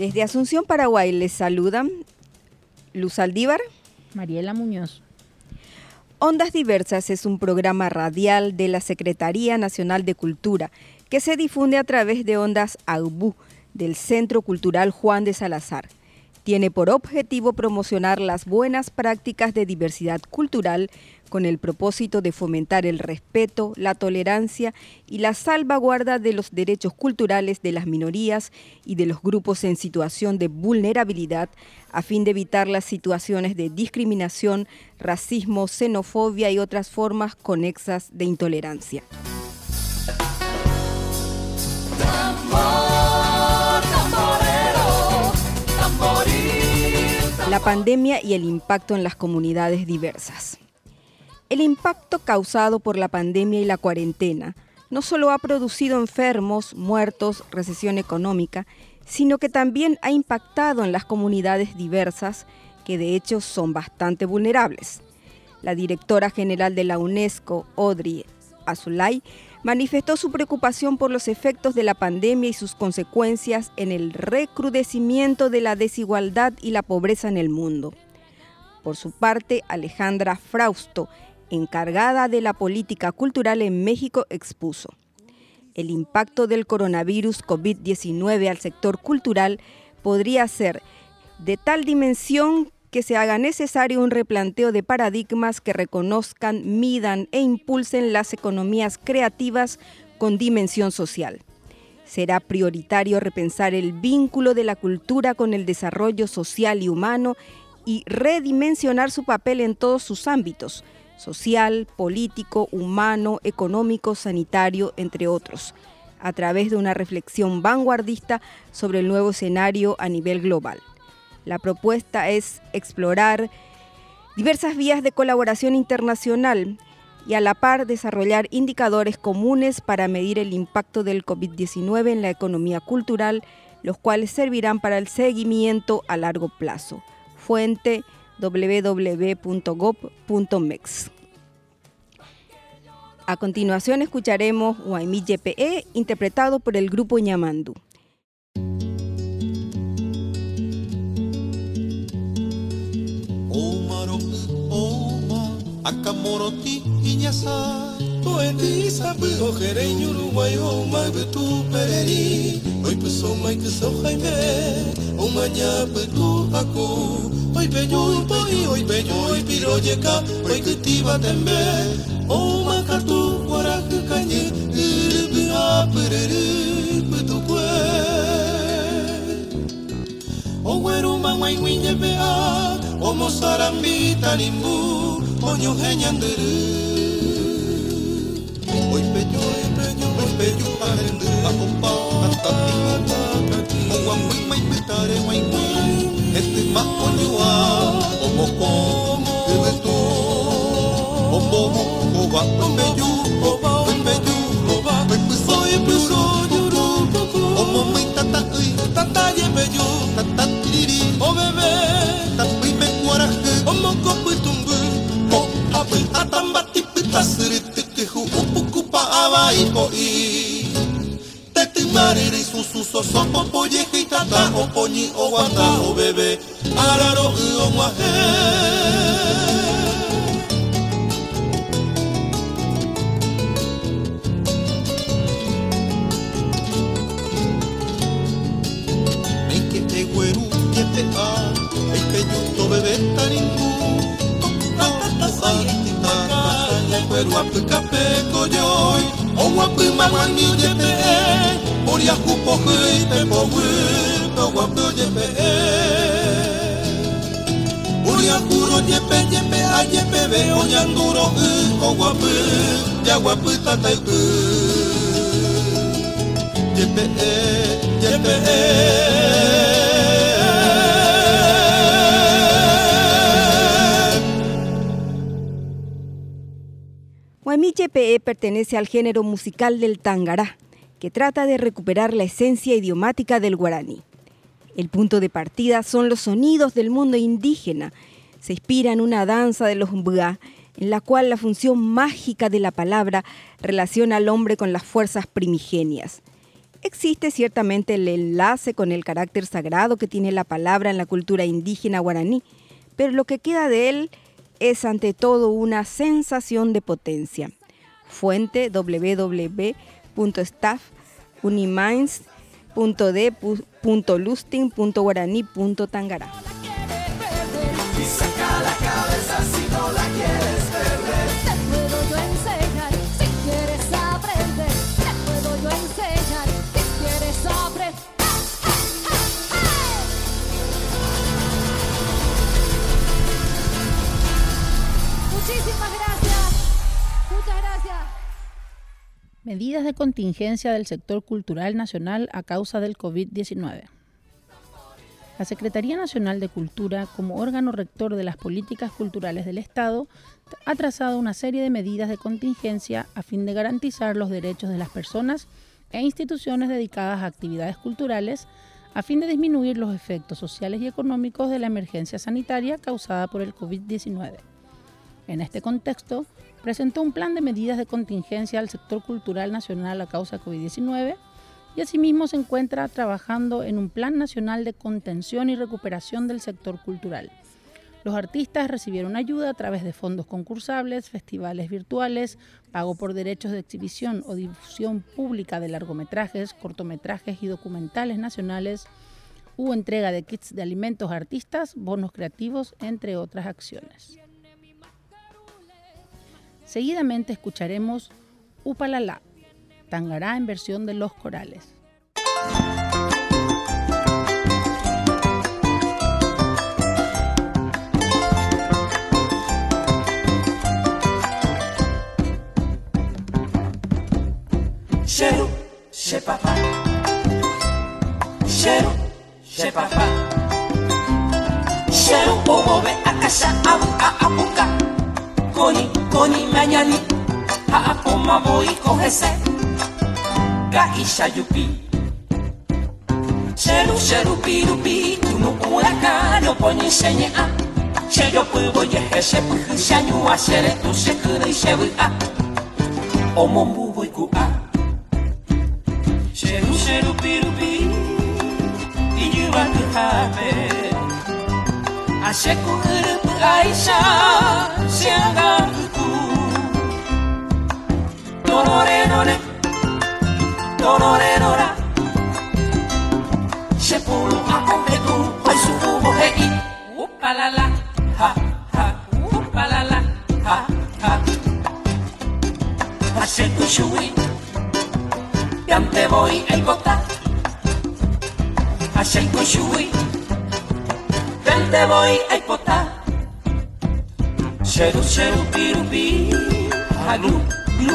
Desde Asunción, Paraguay, les saludan Luz Aldívar, Mariela Muñoz. Ondas Diversas es un programa radial de la Secretaría Nacional de Cultura que se difunde a través de Ondas AUBU del Centro Cultural Juan de Salazar. Tiene por objetivo promocionar las buenas prácticas de diversidad cultural con el propósito de fomentar el respeto, la tolerancia y la salvaguarda de los derechos culturales de las minorías y de los grupos en situación de vulnerabilidad a fin de evitar las situaciones de discriminación, racismo, xenofobia y otras formas conexas de intolerancia. La pandemia y el impacto en las comunidades diversas. El impacto causado por la pandemia y la cuarentena no solo ha producido enfermos, muertos, recesión económica, sino que también ha impactado en las comunidades diversas, que de hecho son bastante vulnerables. La directora general de la UNESCO, Audrey Azulay, manifestó su preocupación por los efectos de la pandemia y sus consecuencias en el recrudecimiento de la desigualdad y la pobreza en el mundo. Por su parte, Alejandra Frausto, encargada de la política cultural en México, expuso. El impacto del coronavirus COVID-19 al sector cultural podría ser de tal dimensión que se haga necesario un replanteo de paradigmas que reconozcan, midan e impulsen las economías creativas con dimensión social. Será prioritario repensar el vínculo de la cultura con el desarrollo social y humano y redimensionar su papel en todos sus ámbitos, social, político, humano, económico, sanitario, entre otros, a través de una reflexión vanguardista sobre el nuevo escenario a nivel global. La propuesta es explorar diversas vías de colaboración internacional y a la par desarrollar indicadores comunes para medir el impacto del COVID-19 en la economía cultural, los cuales servirán para el seguimiento a largo plazo. Fuente www.gov.mex. A continuación escucharemos Waimi YPE interpretado por el grupo Ñamandu. Akamoroti iñasa Poeti sabe ojere Uruguay o magbetu pereri Hoy puso mai que so jaime manhã petuacu Oi peñui, poi, oi peñui, piroyeca, oi câtiva tembe. O macatu, guaraca, canhê, irubia, perere, petuque O gueruma, mãe, minha bea, o moçarambi, tarimbu, o nhuhenhandere Oi peñui, peñui, oi peñui, parendera, pompau, tatatimatua atati Owa mui mai petare mai mui Este ma oñua Omoko, ebeto Ombo, oba, ombeyu Oba, ombeyu, oba epuso, yuru Omo mui tata ui Tata yebeyu, tata tiriri O bebe, tatui me kuaraje Omoko putumbu apai atambati pita siriti kihu upuku pa awai po i Teti mariri susu soso popo yehi tata oponi o wata o bebe Araro u o mwahe Meike e weru yepe a Eike yuto bebe taringu Pero apu kape koyoi O wapu mamani yepe Ori aku poku te poku To wapu yepe Ori aku ro yepe yepe a yepe ve O nyanduro u o wapu Ya tatai u Yepe yepe YPE pertenece al género musical del tangará, que trata de recuperar la esencia idiomática del guaraní. El punto de partida son los sonidos del mundo indígena. Se inspira en una danza de los mbua, en la cual la función mágica de la palabra relaciona al hombre con las fuerzas primigenias. Existe ciertamente el enlace con el carácter sagrado que tiene la palabra en la cultura indígena guaraní, pero lo que queda de él es ante todo una sensación de potencia. Fuente www.staff.uniminds.d.lusting.guaraní.tangará. Medidas de contingencia del sector cultural nacional a causa del COVID-19. La Secretaría Nacional de Cultura, como órgano rector de las políticas culturales del Estado, ha trazado una serie de medidas de contingencia a fin de garantizar los derechos de las personas e instituciones dedicadas a actividades culturales, a fin de disminuir los efectos sociales y económicos de la emergencia sanitaria causada por el COVID-19. En este contexto, presentó un plan de medidas de contingencia al sector cultural nacional a causa de COVID-19 y asimismo se encuentra trabajando en un plan nacional de contención y recuperación del sector cultural. Los artistas recibieron ayuda a través de fondos concursables, festivales virtuales, pago por derechos de exhibición o difusión pública de largometrajes, cortometrajes y documentales nacionales, hubo entrega de kits de alimentos a artistas, bonos creativos, entre otras acciones. Seguidamente escucharemos Upalala, Tangará en versión de Los Corales. Cheiro, che papá. Cheiro, che papá. Cheiro, o a caixa, a apuca. Koni koni manyani. Ha apoma voi kohese ga isha yupi Cheru cheru piru pi. Tunu uraka no poni senye a. Cheyo pubo ye hese puhu shanyu a. Sere tu se kure shewu a. Omo mbubo iku a. Cheru cheru piru pi Iyu wa tu habe Asheku urupu aisha Siangaku Dolore Dolore Dora Sepulu ako etu Pai suku hei Upalala Ha ha Upalala Ha ha Asetu shui Piante voy el bota Asetu shui Piante voy bota Cheiro, cheiro, pirupi Aglu, glu,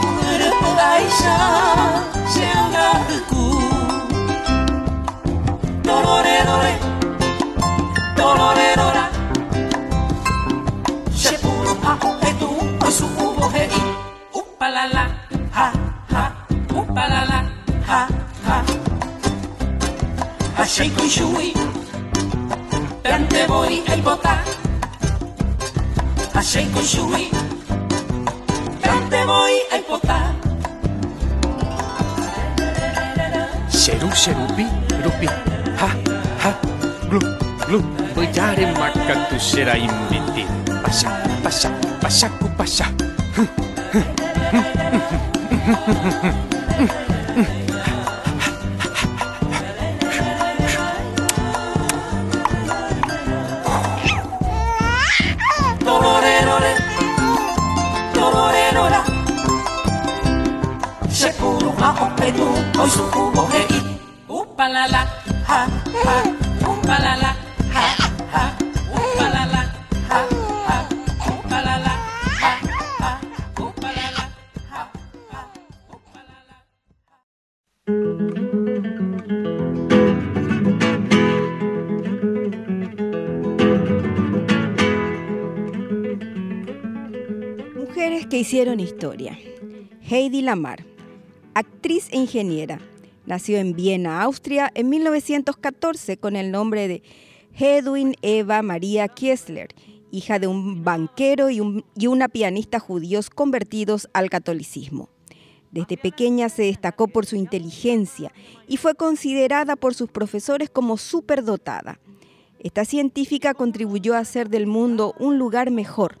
kuru pu aisha Se aga ku Dolore dore Dolore dora Se puru a o e tu O su ubo he i. Upalala Ha ha Upalala ha, ha. Achei com chui, Pente voy el bota. Achei com chui, Pente voy el bota. Seru serupi, rupi, ha, ha, glu, glu. Voy a makan tu será invitir. Pasa, cupasha, cupasha. Dororerore, upalala, ha, ha, upalala. Mujeres que hicieron historia. Heidi Lamar, actriz e ingeniera. Nació en Viena, Austria, en 1914 con el nombre de Hedwin Eva Maria Kiesler, hija de un banquero y, y una pianista judíos convertidos al catolicismo. Desde pequeña se destacó por su inteligencia y fue considerada por sus profesores como superdotada. Esta científica contribuyó a hacer del mundo un lugar mejor.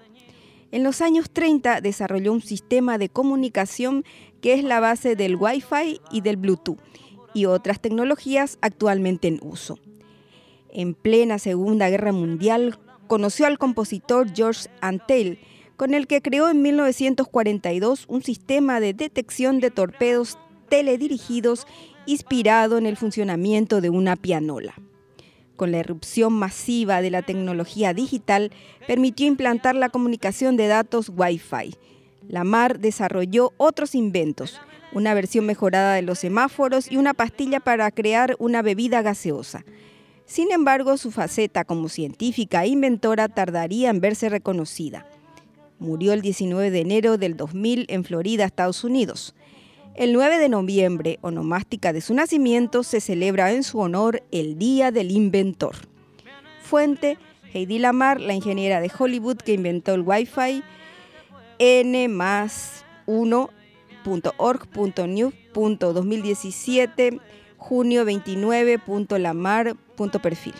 En los años 30 desarrolló un sistema de comunicación que es la base del Wi-Fi y del Bluetooth y otras tecnologías actualmente en uso. En plena Segunda Guerra Mundial conoció al compositor George Antel, con el que creó en 1942 un sistema de detección de torpedos teledirigidos inspirado en el funcionamiento de una pianola. Con la irrupción masiva de la tecnología digital, permitió implantar la comunicación de datos Wi-Fi. Lamar desarrolló otros inventos, una versión mejorada de los semáforos y una pastilla para crear una bebida gaseosa. Sin embargo, su faceta como científica e inventora tardaría en verse reconocida. Murió el 19 de enero del 2000 en Florida, Estados Unidos. El 9 de noviembre, onomástica de su nacimiento, se celebra en su honor el Día del Inventor. Fuente, Heidi Lamar, la ingeniera de Hollywood que inventó el Wi-Fi, n más 1.org.new.2017, junio 29.lamar.perfil.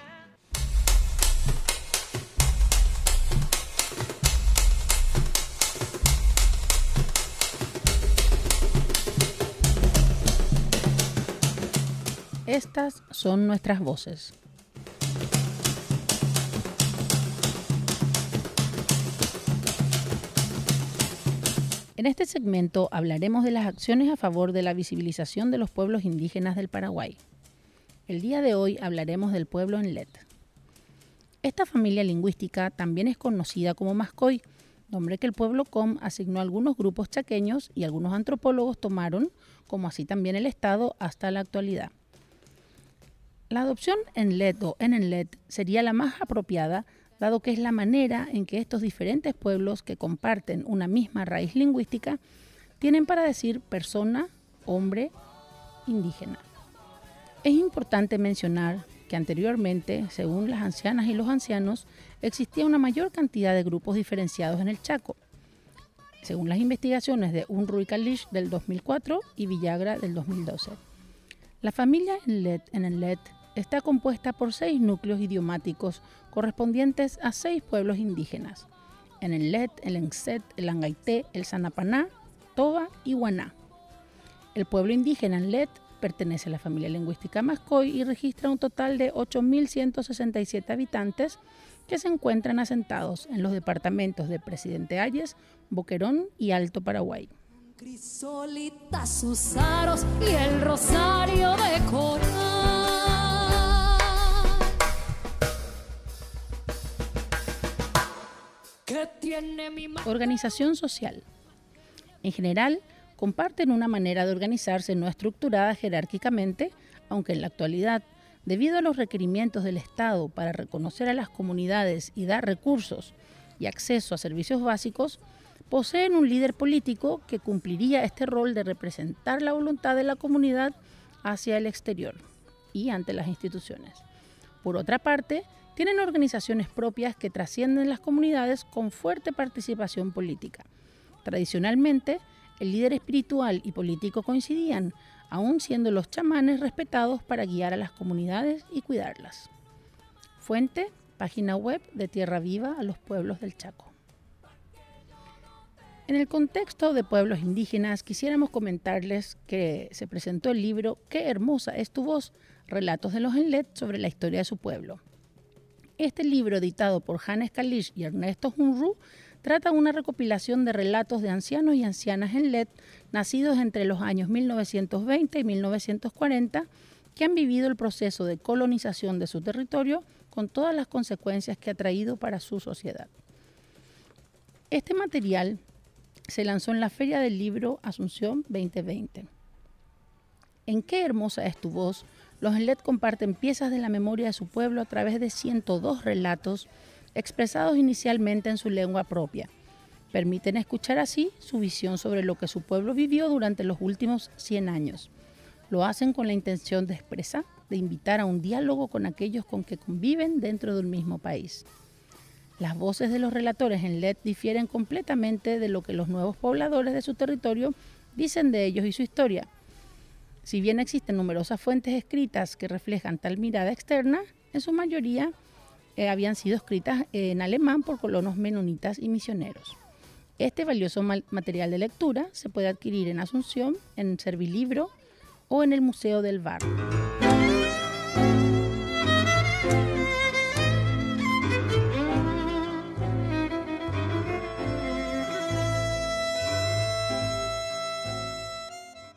Estas son nuestras voces. En este segmento hablaremos de las acciones a favor de la visibilización de los pueblos indígenas del Paraguay. El día de hoy hablaremos del pueblo Enlet. Esta familia lingüística también es conocida como Mascoy, nombre que el pueblo Com asignó a algunos grupos chaqueños y algunos antropólogos tomaron, como así también el Estado, hasta la actualidad. La adopción en LED o en enlet sería la más apropiada, dado que es la manera en que estos diferentes pueblos que comparten una misma raíz lingüística tienen para decir persona, hombre, indígena. Es importante mencionar que anteriormente, según las ancianas y los ancianos, existía una mayor cantidad de grupos diferenciados en el Chaco, según las investigaciones de Unruy Kalish del 2004 y Villagra del 2012. La familia Enlet en Enlet está compuesta por seis núcleos idiomáticos correspondientes a seis pueblos indígenas: en Enlet, el Enset, el Angaité, el Sanapaná, Toba y Guaná. El pueblo indígena Enlet pertenece a la familia lingüística Mascoy y registra un total de 8.167 habitantes que se encuentran asentados en los departamentos de Presidente Ayes, Boquerón y Alto Paraguay. Crisolitas, sus y el rosario de coral. Organización social. En general, comparten una manera de organizarse no estructurada jerárquicamente, aunque en la actualidad, debido a los requerimientos del Estado para reconocer a las comunidades y dar recursos y acceso a servicios básicos, poseen un líder político que cumpliría este rol de representar la voluntad de la comunidad hacia el exterior y ante las instituciones. Por otra parte, tienen organizaciones propias que trascienden las comunidades con fuerte participación política. Tradicionalmente, el líder espiritual y político coincidían, aun siendo los chamanes respetados para guiar a las comunidades y cuidarlas. Fuente, página web de Tierra Viva a los pueblos del Chaco. En el contexto de pueblos indígenas, quisiéramos comentarles que se presentó el libro Qué hermosa es tu voz, relatos de los Enlet sobre la historia de su pueblo. Este libro, editado por Hannes Kalish y Ernesto Hunru, trata una recopilación de relatos de ancianos y ancianas Enlet nacidos entre los años 1920 y 1940 que han vivido el proceso de colonización de su territorio con todas las consecuencias que ha traído para su sociedad. Este material se lanzó en la Feria del Libro Asunción 2020. En qué hermosa es tu voz, los Enlet comparten piezas de la memoria de su pueblo a través de 102 relatos expresados inicialmente en su lengua propia. Permiten escuchar así su visión sobre lo que su pueblo vivió durante los últimos 100 años. Lo hacen con la intención de expresar, de invitar a un diálogo con aquellos con que conviven dentro del mismo país. Las voces de los relatores en LED difieren completamente de lo que los nuevos pobladores de su territorio dicen de ellos y su historia. Si bien existen numerosas fuentes escritas que reflejan tal mirada externa, en su mayoría eh, habían sido escritas en alemán por colonos menonitas y misioneros. Este valioso material de lectura se puede adquirir en Asunción, en Servilibro o en el Museo del Bar.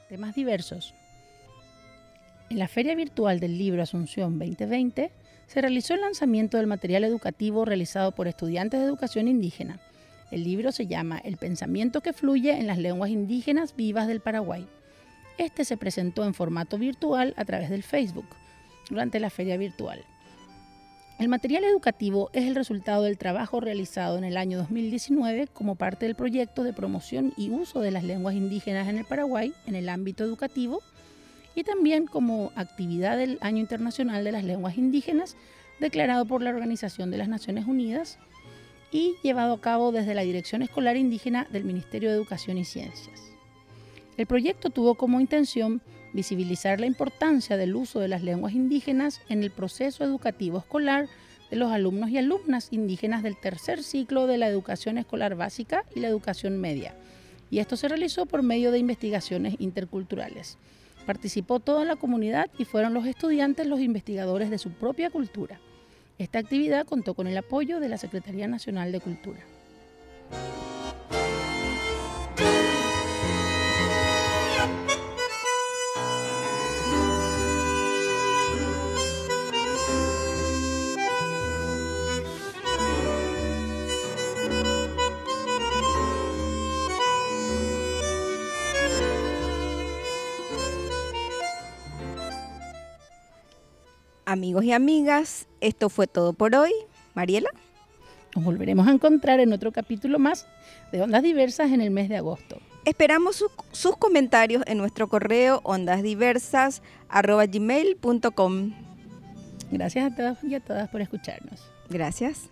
Temas diversos. En la Feria Virtual del Libro Asunción 2020 se realizó el lanzamiento del material educativo realizado por estudiantes de educación indígena. El libro se llama El pensamiento que fluye en las lenguas indígenas vivas del Paraguay. Este se presentó en formato virtual a través del Facebook durante la feria virtual. El material educativo es el resultado del trabajo realizado en el año 2019 como parte del proyecto de promoción y uso de las lenguas indígenas en el Paraguay en el ámbito educativo y también como actividad del Año Internacional de las Lenguas Indígenas, declarado por la Organización de las Naciones Unidas y llevado a cabo desde la Dirección Escolar Indígena del Ministerio de Educación y Ciencias. El proyecto tuvo como intención visibilizar la importancia del uso de las lenguas indígenas en el proceso educativo escolar de los alumnos y alumnas indígenas del tercer ciclo de la educación escolar básica y la educación media. Y esto se realizó por medio de investigaciones interculturales. Participó toda la comunidad y fueron los estudiantes los investigadores de su propia cultura. Esta actividad contó con el apoyo de la Secretaría Nacional de Cultura. Amigos y amigas, esto fue todo por hoy. Mariela. Nos volveremos a encontrar en otro capítulo más de Ondas Diversas en el mes de agosto. Esperamos sus comentarios en nuestro correo ondasdiversas.gmail.com Gracias a todos y a todas por escucharnos. Gracias.